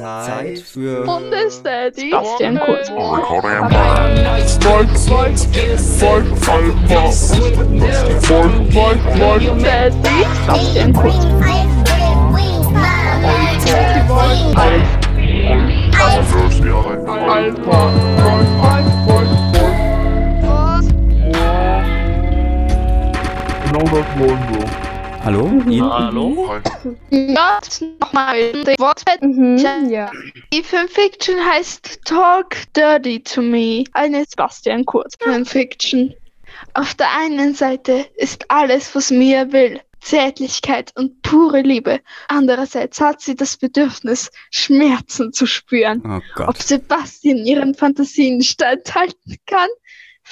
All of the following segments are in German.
Zeit für Bundesdaddy. Daddy. Bastian Kurz. Genau das wollen wir. Hallo? Ihn? Hallo? Ja, nochmal. Das Wort Mhm, ja. Die Fanfiction heißt Talk Dirty to Me. Eine Bastian Kurz. Fanfiction. Auf der einen Seite ist alles, was Mia will. Zärtlichkeit und pure Liebe. Andererseits hat sie das Bedürfnis, Schmerzen zu spüren. Oh Ob. Sebastian ihren Fantasien standhalten kann?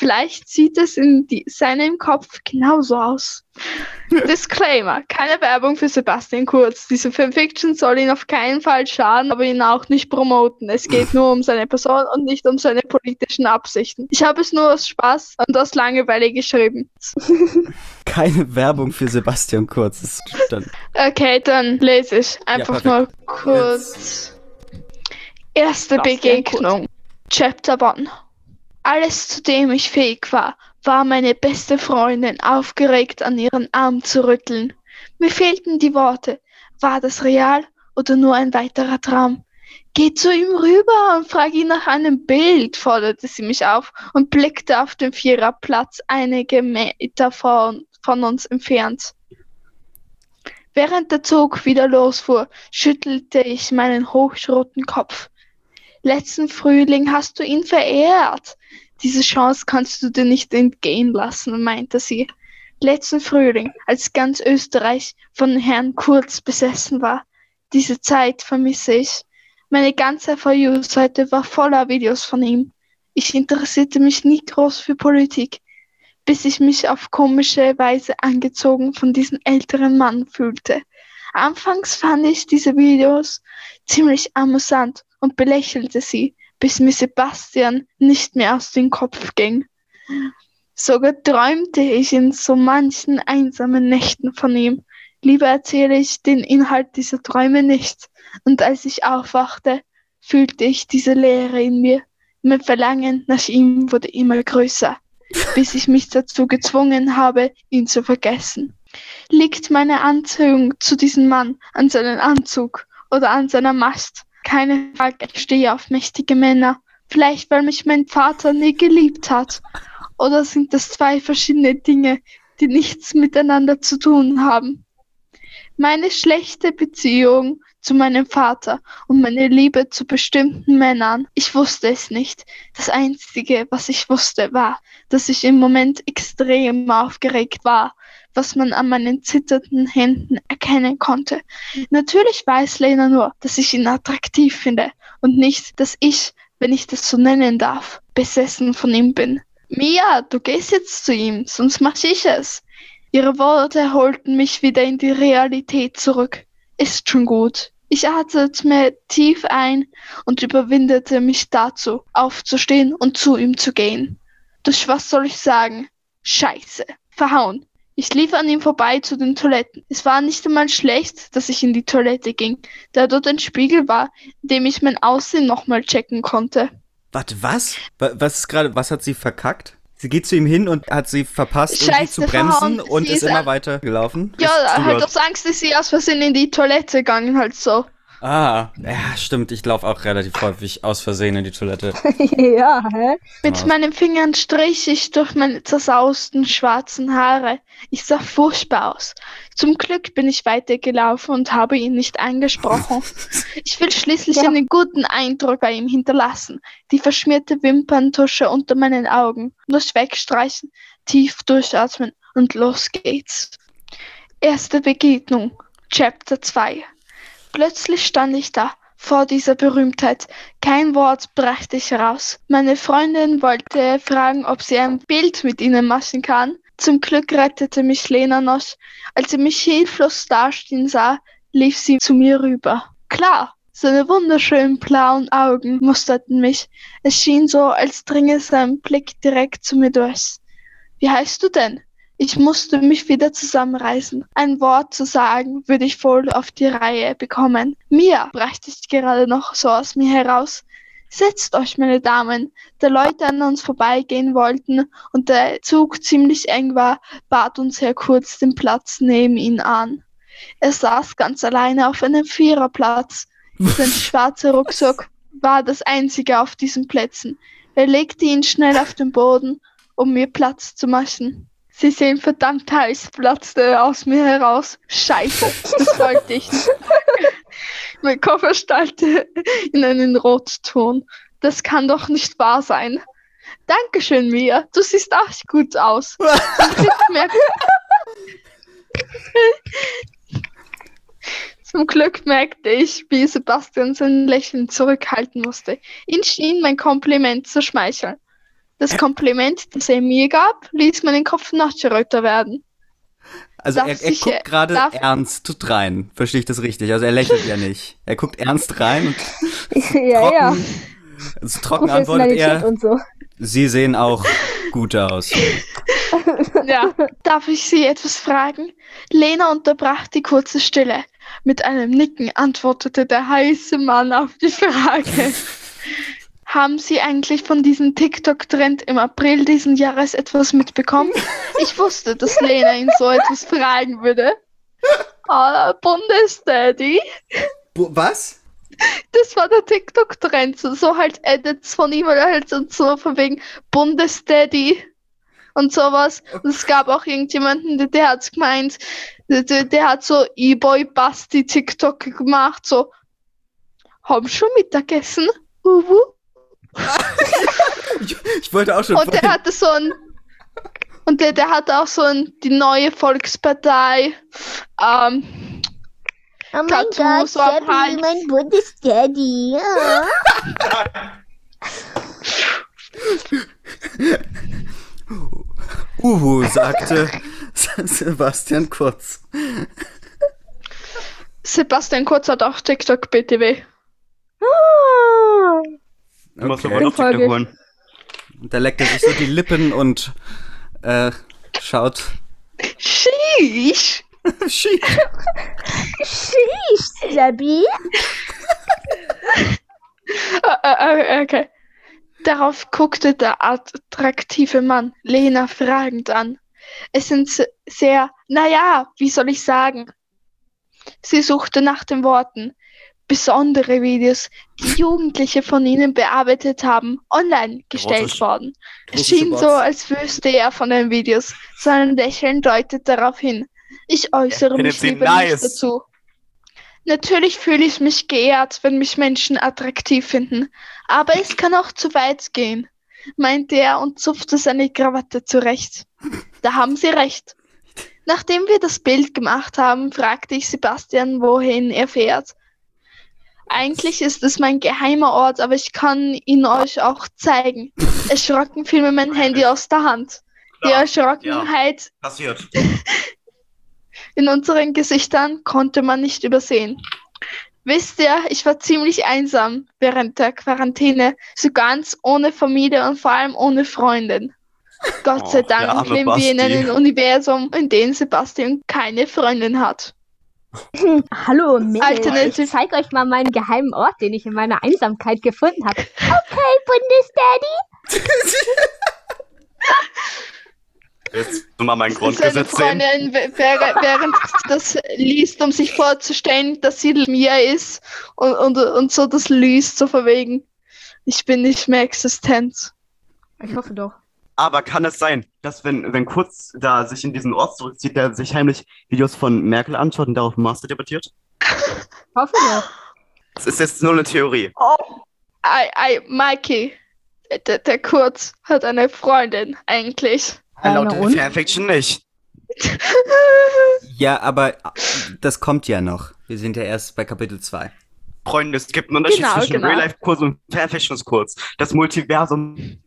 Vielleicht sieht es in die, seinem Kopf genauso aus. Disclaimer: Keine Werbung für Sebastian Kurz. Diese Fanfiction soll ihn auf keinen Fall schaden, aber ihn auch nicht promoten. Es geht nur um seine Person und nicht um seine politischen Absichten. Ich habe es nur aus Spaß und aus Langeweile geschrieben. Keine Werbung für Sebastian Kurz. Ist dann Okay, dann lese ich einfach perfekt. nur kurz. Erste Bastian Begegnung. Chapter 1. Alles, zu dem ich fähig war, war meine beste Freundin aufgeregt an ihren Arm zu rütteln. Mir fehlten die Worte. War das real oder nur ein weiterer Traum? Geh zu ihm rüber und frag ihn nach einem Bild, forderte sie mich auf und blickte auf den Viererplatz einige Meter von, von uns entfernt. Während der Zug wieder losfuhr, schüttelte ich meinen hochroten Kopf. Letzten Frühling hast du ihn verehrt. Diese Chance kannst du dir nicht entgehen lassen, meinte sie. Letzten Frühling, als ganz Österreich von Herrn Kurz besessen war. Diese Zeit vermisse ich. Meine ganze For You-Seite war voller Videos von ihm. Ich interessierte mich nie groß für Politik, bis ich mich auf komische Weise angezogen von diesem älteren Mann fühlte. Anfangs fand ich diese Videos ziemlich amüsant und belächelte sie, bis mir Sebastian nicht mehr aus dem Kopf ging. Sogar träumte ich in so manchen einsamen Nächten von ihm. Lieber erzähle ich den Inhalt dieser Träume nicht. Und als ich aufwachte, fühlte ich diese Leere in mir. Mein Verlangen nach ihm wurde immer größer, bis ich mich dazu gezwungen habe, ihn zu vergessen. Liegt meine Anziehung zu diesem Mann an seinem Anzug oder an seiner Mast? Keine Frage, ich stehe auf mächtige Männer. Vielleicht, weil mich mein Vater nie geliebt hat. Oder sind das zwei verschiedene Dinge, die nichts miteinander zu tun haben? Meine schlechte Beziehung zu meinem Vater und meine Liebe zu bestimmten Männern, ich wusste es nicht. Das Einzige, was ich wusste, war, dass ich im Moment extrem aufgeregt war, was man an meinen zitternden Händen erkennen konnte. Natürlich weiß Lena nur, dass ich ihn attraktiv finde und nicht, dass ich, wenn ich das so nennen darf, besessen von ihm bin. Mia, du gehst jetzt zu ihm, sonst mach ich es. Ihre Worte holten mich wieder in die Realität zurück. Ist schon gut. Ich atmete tief ein und überwindete mich dazu, aufzustehen und zu ihm zu gehen. Durch was soll ich sagen? Scheiße. Verhauen. Ich lief an ihm vorbei zu den Toiletten. Es war nicht einmal schlecht, dass ich in die Toilette ging, da dort ein Spiegel war, in dem ich mein Aussehen nochmal checken konnte. Warte, was? Wa- Was ist gerade, was hat sie verkackt? Sie geht zu ihm hin und hat sie verpasst, irgendwie Scheiße, zu bremsen verhauen. und Sie ist ist immer weiter gelaufen. Ja, halt aus Angst ist sie aus Versehen in die Toilette gegangen, halt so. Ah, ja, stimmt. Ich laufe auch relativ häufig aus Versehen in die Toilette. ja, hä? Mit Was? meinen Fingern strich ich durch meine zersausten schwarzen Haare. Ich sah furchtbar aus. Zum Glück bin ich weitergelaufen und habe ihn nicht angesprochen. Ich will schließlich Ja. einen guten Eindruck bei ihm hinterlassen. Die verschmierte Wimperntusche unter meinen Augen. Durch wegstreichen, tief durchatmen und los geht's. Erste Begegnung. Chapter 2. Plötzlich stand ich da, vor dieser Berühmtheit. Kein Wort brachte ich heraus. Meine Freundin wollte fragen, ob sie ein Bild mit ihnen machen kann. Zum Glück rettete mich Lena noch. Als sie mich hilflos dastehen sah, lief sie zu mir rüber. Klar, seine wunderschönen blauen Augen musterten mich. Es schien so, als dringe sein Blick direkt zu mir durch. Wie heißt du denn? Ich musste mich wieder zusammenreißen. Ein Wort zu sagen, würde ich wohl auf die Reihe bekommen. Mia, brachte ich gerade noch so aus mir heraus. Setzt euch, meine Damen. Da Leute an uns vorbeigehen wollten und der Zug ziemlich eng war, bat uns Herr Kurz den Platz neben ihn an. Er saß ganz alleine auf einem Viererplatz. Sein schwarzer Rucksack war das einzige auf diesen Plätzen. Er legte ihn schnell auf den Boden, um mir Platz zu machen. Sie sehen verdammt heiß, platzte aus mir heraus. Scheiße, das wollte ich nicht. mein Koffer starrte in einen Rotton. Das kann doch nicht wahr sein. Dankeschön, Mia. Du siehst auch gut aus. Zum Glück, merk Zum Glück merkte ich, wie Sebastian sein Lächeln zurückhalten musste. Ihn schien mein Kompliment zu schmeicheln. Das Kompliment, das er mir gab, ließ meinen Kopf noch röter werden. Also Darf er, er ich, guckt äh, gerade ernst rein. Verstehe ich das richtig? Also er lächelt ja nicht. Er guckt ernst rein und ja, ja. trocken, also trocken antwortet er, und so. Sie sehen auch gut aus. Ja. Darf ich Sie etwas fragen? Lena unterbrach die kurze Stille. Mit einem Nicken antwortete der heiße Mann auf die Frage. Haben Sie eigentlich von diesem TikTok-Trend im April diesen Jahres etwas mitbekommen? Ich wusste, dass Lena ihn so etwas fragen würde. Ah, Bundesdaddy. Was? Das war der TikTok-Trend. So, halt Edits von ihm oder halt so, so von wegen Bundesdaddy und sowas. Und es gab auch irgendjemanden, der, der hat's gemeint, der, der, der hat so E-Boy Basti TikTok gemacht, so haben schon Mittagessen? Uhu. Ich, ich wollte auch schon Und der vorhin- hatte so ein und der, der hatte auch so ein, die neue Volkspartei. Ähm, Oh mein Tattoo Gott, so Daddy, Hals. mein Bundesdaddy. Ja. Uhu, sagte Sebastian Kurz. Sebastian Kurz hat auch TikTok BTW. Ah, Du musst Okay. aber noch holen. Und da leckt er sich so die Lippen und äh, schaut. Sheesh! Schief. Sheesh, Debbie. Äh, äh, okay. Darauf guckte der attraktive Mann Lena fragend an. Es sind se- sehr, naja, wie soll ich sagen? Sie suchte nach den Worten. Besondere Videos, die Jugendliche von ihnen bearbeitet haben, online gestellt Russisch. worden. Es schien so, als wüsste er von den Videos. Sein Lächeln deutet darauf hin. Ich äußere findet mich lieber nice. nicht dazu. Natürlich fühle ich mich geehrt, wenn mich Menschen attraktiv finden, aber es kann auch zu weit gehen, meinte er und zupfte seine Krawatte zurecht. Da haben Sie recht. Nachdem wir das Bild gemacht haben, fragte ich Sebastian, wohin er fährt. Eigentlich ist es mein geheimer Ort, aber ich kann ihn euch auch zeigen. Erschrocken fiel mir mein Handy aus der Hand. Die Ja, Erschrockenheit Passiert. in unseren Gesichtern konnte man nicht übersehen. Wisst ihr, ich war ziemlich einsam während der Quarantäne, so ganz ohne Familie und vor allem ohne Freundin. Gott sei Oh, Dank arme leben wir in einem Universum, in dem Sebastian keine Freundin hat. hallo, Mädels. Alternative- Ich zeig euch mal meinen geheimen Ort, den ich in meiner Einsamkeit gefunden habe. Okay, Bundesdaddy. Jetzt mal mein Grundgesetz sehen. Freundin, während sie das liest, um sich vorzustellen, dass sie Mia ist und, und, und so das liest, so verwegen. Ich bin nicht mehr existent. Ich hoffe doch. Aber kann es sein, dass wenn, wenn Kurz da sich in diesen Ort zurückzieht, der sich heimlich Videos von Merkel anschaut und darauf Master debattiert? Ich hoffe doch. Das ist jetzt nur eine Theorie. Oh, ei, ei, Mikey, der, der Kurz hat eine Freundin eigentlich. Laut der? Fanfiction nicht. Ja, aber das kommt ja noch. Wir sind ja erst bei Kapitel 2. Freunde, es gibt einen Unterschied Genau, zwischen genau. Real-Life-Kurs und Fanfictions-Kurs. Das Multiversum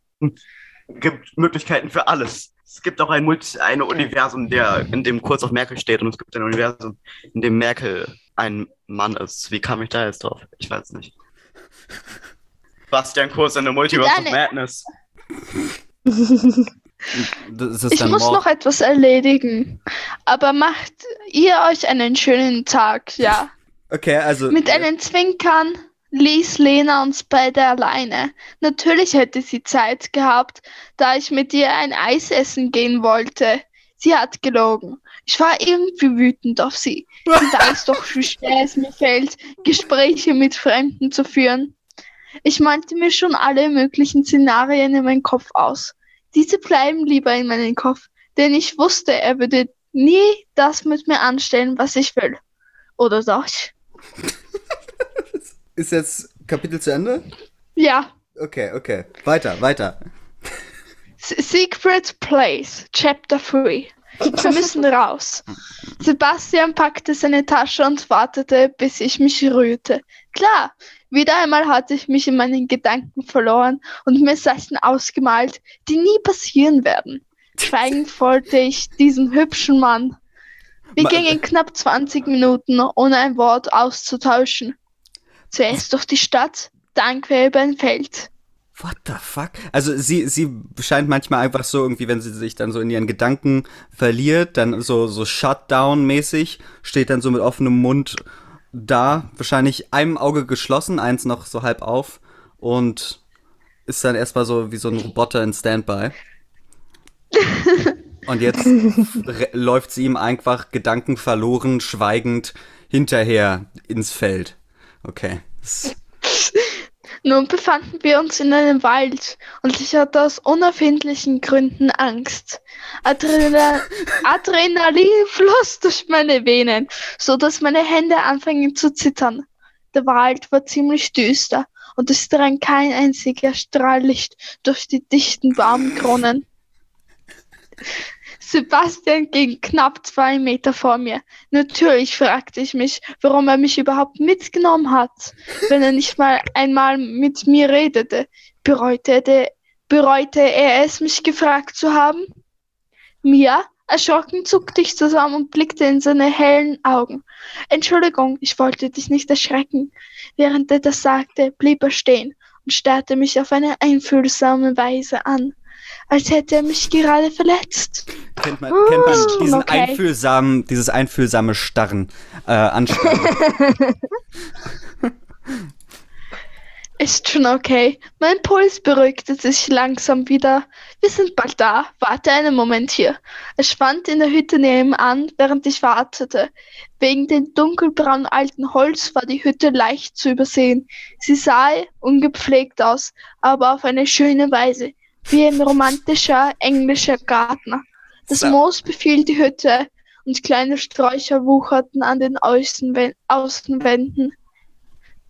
gibt Möglichkeiten für alles. Es gibt auch ein, Multi ein Universum, der in dem Kurs auf Merkel steht und es gibt ein Universum, in dem Merkel ein Mann ist. Wie kam ich da jetzt drauf? Ich weiß nicht. Bastian Kurs in der Multiverse of Madness. Das ist Ich muss noch etwas erledigen. Aber macht ihr euch einen schönen Tag, ja. Okay, also. Mit einem Zwinkern ließ Lena uns beide alleine. Natürlich hätte sie Zeit gehabt, da ich mit ihr ein Eis essen gehen wollte. Sie hat gelogen. Ich war irgendwie wütend auf sie. Sie weiß doch, wie schwer es mir fällt, Gespräche mit Fremden zu führen. Ich malte mir schon alle möglichen Szenarien in meinen Kopf aus. Diese bleiben lieber in meinem Kopf, denn ich wusste, er würde nie das mit mir anstellen, was ich will. Oder doch? Ist jetzt Kapitel zu Ende? Ja. Okay, okay. Weiter, weiter. Secret Place, Chapter 3. Wir müssen raus. Sebastian packte seine Tasche und wartete, bis ich mich rührte. Klar, wieder einmal hatte ich mich in meinen Gedanken verloren und mir Sachen ausgemalt, die nie passieren werden. Schweigend folgte ich diesem hübschen Mann. Wir gingen knapp 20 Minuten, ohne ein Wort auszutauschen. Zuerst durch die Stadt, dann quer über ein Feld. What the fuck? Also sie, sie scheint manchmal einfach so irgendwie, wenn sie sich dann so in ihren Gedanken verliert, dann so, so Shutdown-mäßig, steht dann so mit offenem Mund da, wahrscheinlich einem Auge geschlossen, eins noch so halb auf und ist dann erstmal so wie so ein Roboter in Standby. Und jetzt läuft sie ihm einfach gedankenverloren, schweigend hinterher ins Feld. Okay. Nun befanden wir uns in einem Wald und ich hatte aus unerfindlichen Gründen Angst. Adrenal Adrenalin floss durch meine Venen, so dass meine Hände anfingen zu zittern. Der Wald war ziemlich düster und es drang kein einziger Strahl Licht durch die dichten Baumkronen. Sebastian ging knapp zwei Meter vor mir. Natürlich fragte ich mich, warum er mich überhaupt mitgenommen hat, wenn er nicht mal einmal mit mir redete. Bereute, de, bereute er es, mich gefragt zu haben? Mia, erschrocken zuckte ich zusammen und blickte in seine hellen Augen. Entschuldigung, ich wollte dich nicht erschrecken. Während er das sagte, blieb er stehen und starrte mich auf eine einfühlsame Weise an, als hätte er mich gerade verletzt. Kennt man, kennt man Oh, diesen okay. einfühlsamen, dieses einfühlsame Starren, äh, Anstarren. Ist schon okay. Mein Puls beruhigte sich langsam wieder. Wir sind bald da. Warte einen Moment hier. Er schwand in der Hütte nebenan, während ich wartete. Wegen dem dunkelbraunen alten Holz war die Hütte leicht zu übersehen. Sie sah ungepflegt aus, aber auf eine schöne Weise, wie ein romantischer englischer Garten. Das So. Moos befiel die Hütte und kleine Sträucher wucherten an den Außenwä- Außenwänden.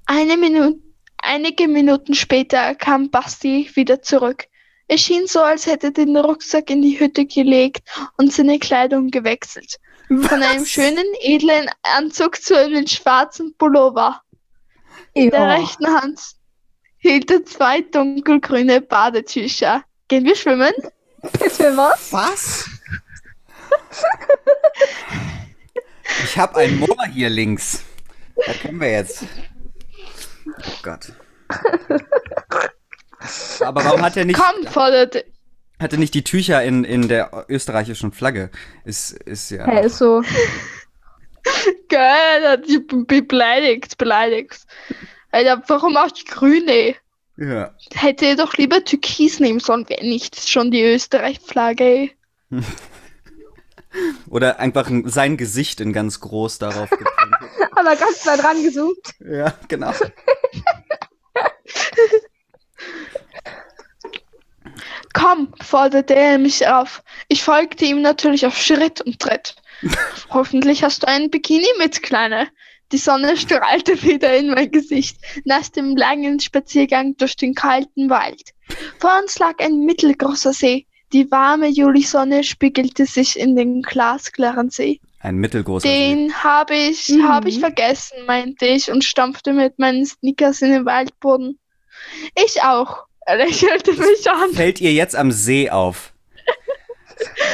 Eine Minute Einige Minuten später kam Basti wieder zurück. Es schien so, als hätte er den Rucksack in die Hütte gelegt und seine Kleidung gewechselt. Von einem schönen, edlen Anzug zu einem schwarzen Pullover. In der rechten Hand hielt er zwei dunkelgrüne Badetücher. Gehen wir schwimmen? Für was? Was? Ich hab ein Moor hier links. Da können wir jetzt. Oh Gott. Aber warum hat er nicht, Komm, forderte. hat er nicht die Tücher in, in der österreichischen Flagge? Ist, ist ja. Hä, ist so. Geil, beleidigt, beleidigt. Alter, warum auch die grüne? ja. Hätte er doch lieber Türkis nehmen sollen, wäre nicht schon die Österreich-Flagge. Oder einfach ein- sein Gesicht in ganz groß darauf geprintet. Aber ganz nah dran gezoomt. ja, genau. Komm, forderte er mich auf. Ich folgte ihm natürlich auf Schritt und Tritt. Hoffentlich hast du einen Bikini mit, Kleine. Die Sonne strahlte wieder in mein Gesicht nach dem langen Spaziergang durch den kalten Wald. Vor uns lag ein mittelgroßer See. Die warme Julisonne spiegelte sich in den glasklaren See. Ein mittelgroßer See. Den habe ich, Mhm. habe ich vergessen, meinte ich und stampfte mit meinen Sneakers in den Waldboden. Ich auch. Er lächelte mich an. Fällt ihr jetzt am See auf?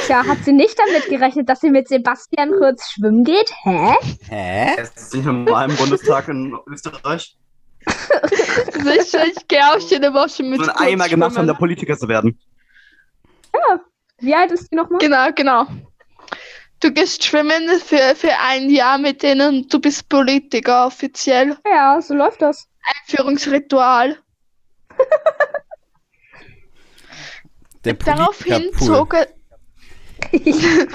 Tja, hat sie nicht damit gerechnet, dass sie mit Sebastian kurz schwimmen geht? Hä? Hä? Es ist nicht normal im Bundestag in Österreich. Sicher, ich gehe auch jede Woche mit So ein Eimer gemacht haben, der Politiker zu werden. Wie alt ist die nochmal? Genau, genau. Du gehst schwimmen für, für ein Jahr mit denen und du bist Politiker offiziell. Ja, so läuft das. Einführungsritual. Der Daraufhin zog er,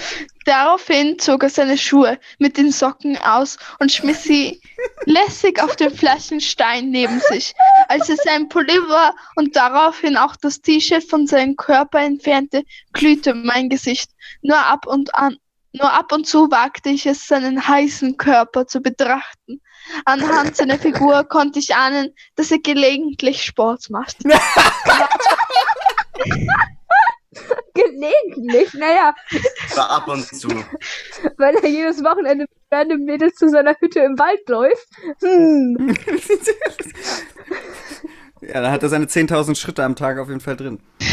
daraufhin zog er seine Schuhe mit den Socken aus und schmiss sie lässig auf den Flaschenstein neben sich. Als er sein Pullover und daraufhin auch das T-Shirt von seinem Körper entfernte, glühte mein Gesicht. Nur ab und an, nur ab und zu wagte ich es, seinen heißen Körper zu betrachten. Anhand seiner Figur konnte ich ahnen, dass er gelegentlich Sport macht. Gelegentlich, naja, War ab und zu. weil er jedes Wochenende mit random Mädels zu seiner Hütte im Wald läuft. Hm. Ja, da hat er seine 10.000 Schritte am Tag auf jeden Fall drin.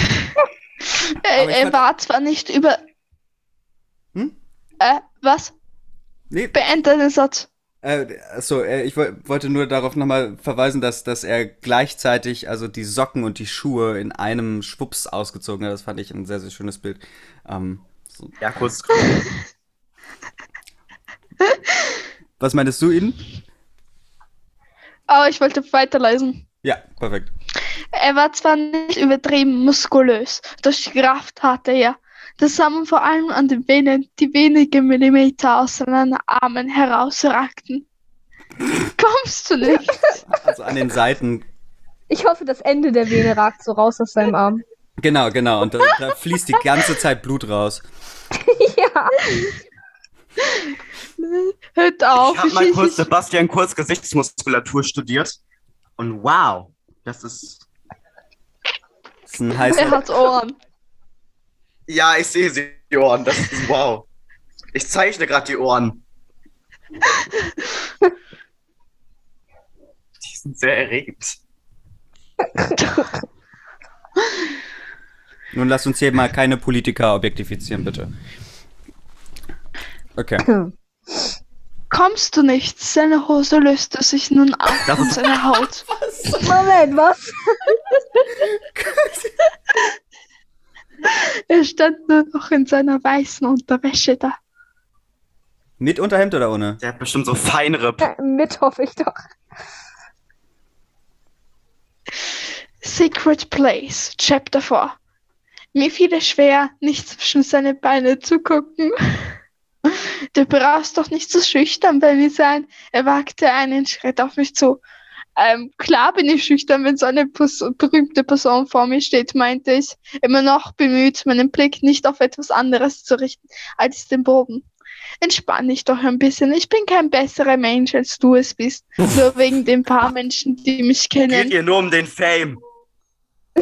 Er, er war zwar nicht über. Hm? Äh, was? Nee, Beende den Satz. Äh, achso, äh, ich woll, wollte nur darauf nochmal verweisen, dass, dass er gleichzeitig also die Socken und die Schuhe in einem Schwups ausgezogen hat. Das fand ich ein sehr, sehr schönes Bild. Ähm, so. Ja, kurz. Was meintest du, Ihnen? Aber ich wollte weiterlesen. Ja, perfekt. Er war zwar nicht übertrieben muskulös, doch die Kraft hatte er. Das sah man vor allem an den Venen, die wenige Millimeter aus seinen Armen herausragten. Kommst du nicht? Also an den Seiten. Ich hoffe, das Ende der Vene ragt so raus aus seinem Arm. Genau, genau. Und da, da fließt die ganze Zeit Blut raus. ja. Hört auf. Ich habe mal kurz Sebastian Kurz Gesichtsmuskulatur studiert. Und wow, das ist. Das ist ein er heißer. hat Ohren. Ja, ich sehe sie, die Ohren. Das ist wow. Ich zeichne gerade die Ohren. Die sind sehr erregend. Nun lass uns hier mal keine Politiker objektifizieren, bitte. Okay. Kommst du nicht? Seine Hose löste sich nun ab Das von seiner Haut. Moment, was? Er stand nur noch in seiner weißen Unterwäsche da. Mit Unterhemd oder ohne? Der hat bestimmt so feinere. Mit hoffe ich doch. Secret Place, Chapter 4. Mir fiel es schwer, nicht zwischen seine Beine zu gucken. Du brauchst doch nicht so schüchtern bei mir sein. Er wagte einen Schritt auf mich zu. Ähm, klar bin ich schüchtern, wenn so eine Pers berühmte Person vor mir steht, meinte ich, immer noch bemüht, meinen Blick nicht auf etwas anderes zu richten als den Boden. Entspann dich doch ein bisschen. Ich bin kein besserer Mensch, als du es bist. Nur wegen den paar Menschen, die mich kennen. Geht ihr nur um den Fame?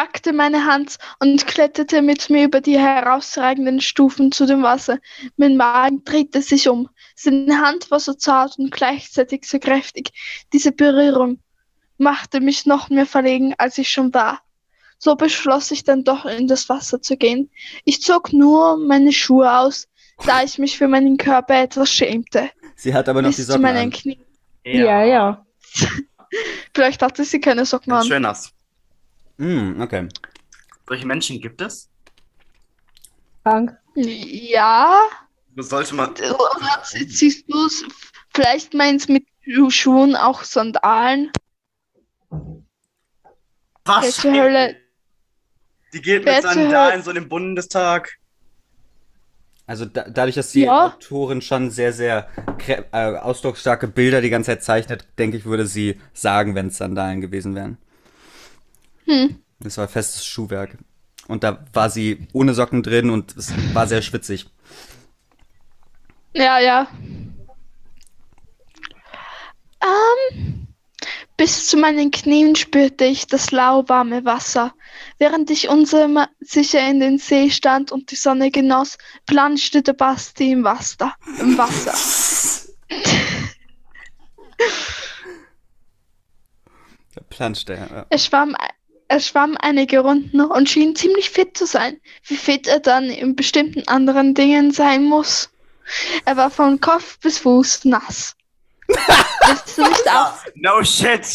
Er packte meine Hand und kletterte mit mir über die herausragenden Stufen zu dem Wasser. Mein Magen drehte sich um. Seine Hand war so zart und gleichzeitig so kräftig. Diese Berührung machte mich noch mehr verlegen, als ich schon war. So beschloss ich dann doch in das Wasser zu gehen. Ich zog nur meine Schuhe aus, da ich mich für meinen Körper etwas schämte. Sie hat aber noch die Bis zu Socken meinen an. Knien. Ja, ja. Vielleicht hatte sie keine Socken Ganz an. schön nass. Mm, okay. Solche Menschen gibt es? Frank. Ja, Sollte man. Oder siehst du es? Vielleicht meinst mit Schuhen auch Sandalen? Was? Welche Hölle? Die geht mit Sandalen so in den Bundestag. Also da, dadurch, dass die Ja. Autorin schon sehr, sehr äh, ausdrucksstarke Bilder die ganze Zeit zeichnet, denke ich, würde sie sagen, wenn es Sandalen gewesen wären. Hm. Das war festes Schuhwerk. Und da war sie ohne Socken drin und es war sehr schwitzig. Ja, ja. Ähm, bis zu meinen Knien spürte ich das lauwarme Wasser. Während ich unsicher in den See stand und die Sonne genoss, planschte der Basti im Wasser. Im Wasser. Da planscht er. Ja. Er schwamm, er schwamm einige Runden und schien ziemlich fit zu sein. Wie fit er dann in bestimmten anderen Dingen sein muss. Er war von Kopf bis Fuß nass. Willst du nicht auch? No shit!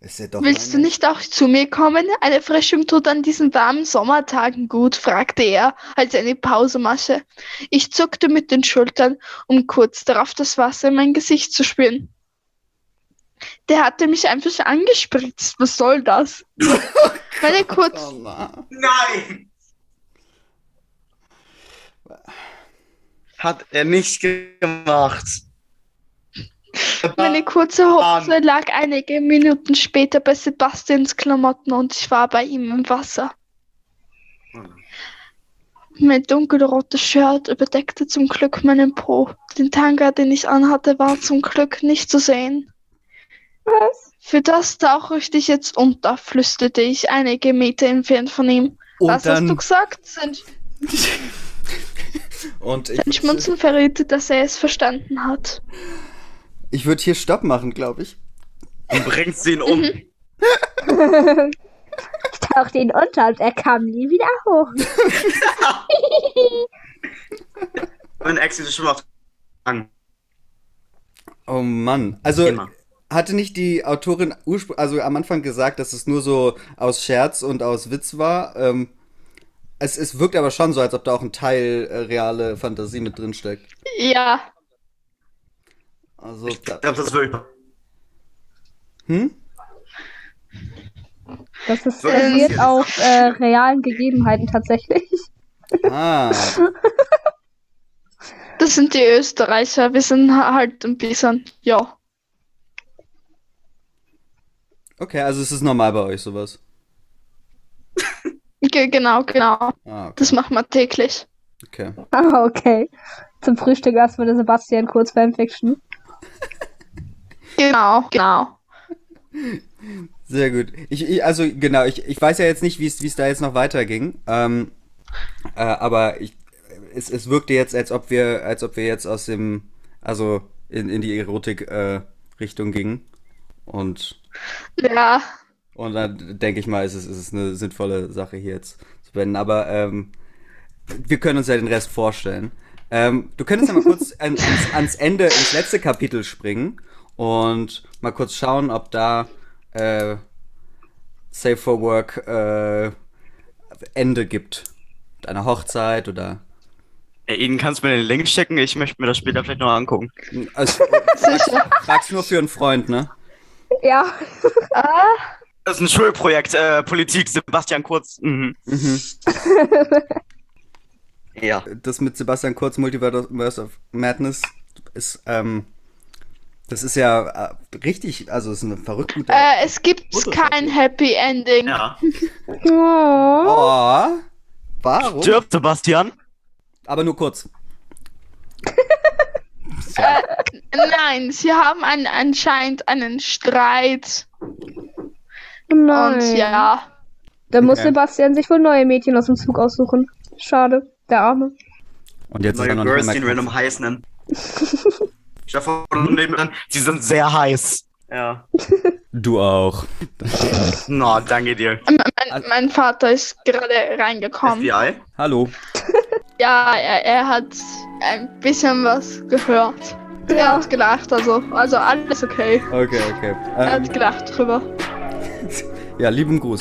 Ist ja doch Willst du nicht auch zu mir kommen? Eine Erfrischung tut an diesen warmen Sommertagen gut, fragte er, als er eine Pause machte. Ich zuckte mit den Schultern, um kurz darauf das Wasser in mein Gesicht zu spüren. Der hatte mich einfach angespritzt. Was soll das? Meine kurz, Oh, na. Nein! Hat er nicht gemacht. meine kurze Hose lag einige Minuten später bei Sebastians Klamotten und ich war bei ihm im Wasser. Mein dunkelrotes Shirt überdeckte zum Glück meinen Po. Den Tanga, den ich anhatte, war zum Glück nicht zu sehen. Was? Für das tauche ich dich jetzt unter, flüsterte ich einige Meter entfernt von ihm. Und Was hast du dann. gesagt? Sein, Und sein ich, Schmunzeln verriet, dass er es verstanden hat. ich würde hier Stopp machen, glaube ich. Du bringst ihn um. ich tauchte ihn unter und er kam nie wieder hoch. Mein Ex ist schon mal an. Oh Mann. Also Immer. Hatte nicht die Autorin also am Anfang gesagt, dass es nur so aus Scherz und aus Witz war? Ähm, es, es wirkt aber schon so, als ob da auch ein Teil äh, reale Fantasie mit drin steckt. Ja, Also, Ich da, glaube, das ist wirklich. hm? Das ist basiert passiert. auf äh, realen Gegebenheiten tatsächlich. Ah, das sind die Österreicher. Wir sind halt ein bisschen, ja. Okay, also es ist normal bei euch sowas. Ge genau, genau. Ah, okay. Das machen wir täglich. okay. Ah, okay. Zum Frühstück erstmal der Sebastian kurz Fanfiction. Genau, genau. Sehr gut. Ich, ich, also genau, ich, ich weiß ja jetzt nicht, wie es wie es da jetzt noch weiterging. Ähm, äh, aber ich, es, es wirkte jetzt, als ob wir, als ob wir jetzt aus dem, also in, in die Erotik-Richtung gingen. Und, Ja, und dann denke ich mal, ist es ist es eine sinnvolle Sache hier jetzt zu beenden. Aber ähm, wir können uns ja den Rest vorstellen. Ähm, du könntest ja mal kurz an, ans, ans Ende, ins letzte Kapitel springen und mal kurz schauen, ob da äh, Safe for Work äh, Ende gibt. Mit einer Hochzeit oder. Ey, Ihnen kannst du mir den Link schicken? Ich möchte mir das später vielleicht noch angucken. Also, sicher. frag's nur für einen Freund, ne? Ja, Ah, Das ist ein Schulprojekt, äh, Politik, Sebastian Kurz. Mhm. Mhm. Ja. Das mit Sebastian Kurz Multiverse of Madness ist, ähm, das ist ja äh, richtig, also es ist ein verrückt guter. äh, es gibt kein. Happy Ending. Ja. oh. Oh, warum? Stirbt Sebastian? Aber nur kurz. Nein, sie haben ein, anscheinend einen Streit. nein. Und ja, Da muss Okay. Sebastian sich wohl neue Mädchen aus dem Zug aussuchen. Schade, der Arme. Und jetzt ist er Neue noch Girls, die random heiß nennen. Stefan und nebenan, sie sind sehr heiß. Ja. Du auch. Na, danke dir. mein, mein Vater ist gerade reingekommen. FBI? Hallo. Ja, er, er hat ein bisschen was gehört. Er hat gelacht, also, also alles okay. Okay, okay. Er Ähm, hat gelacht drüber. ja, lieben Gruß.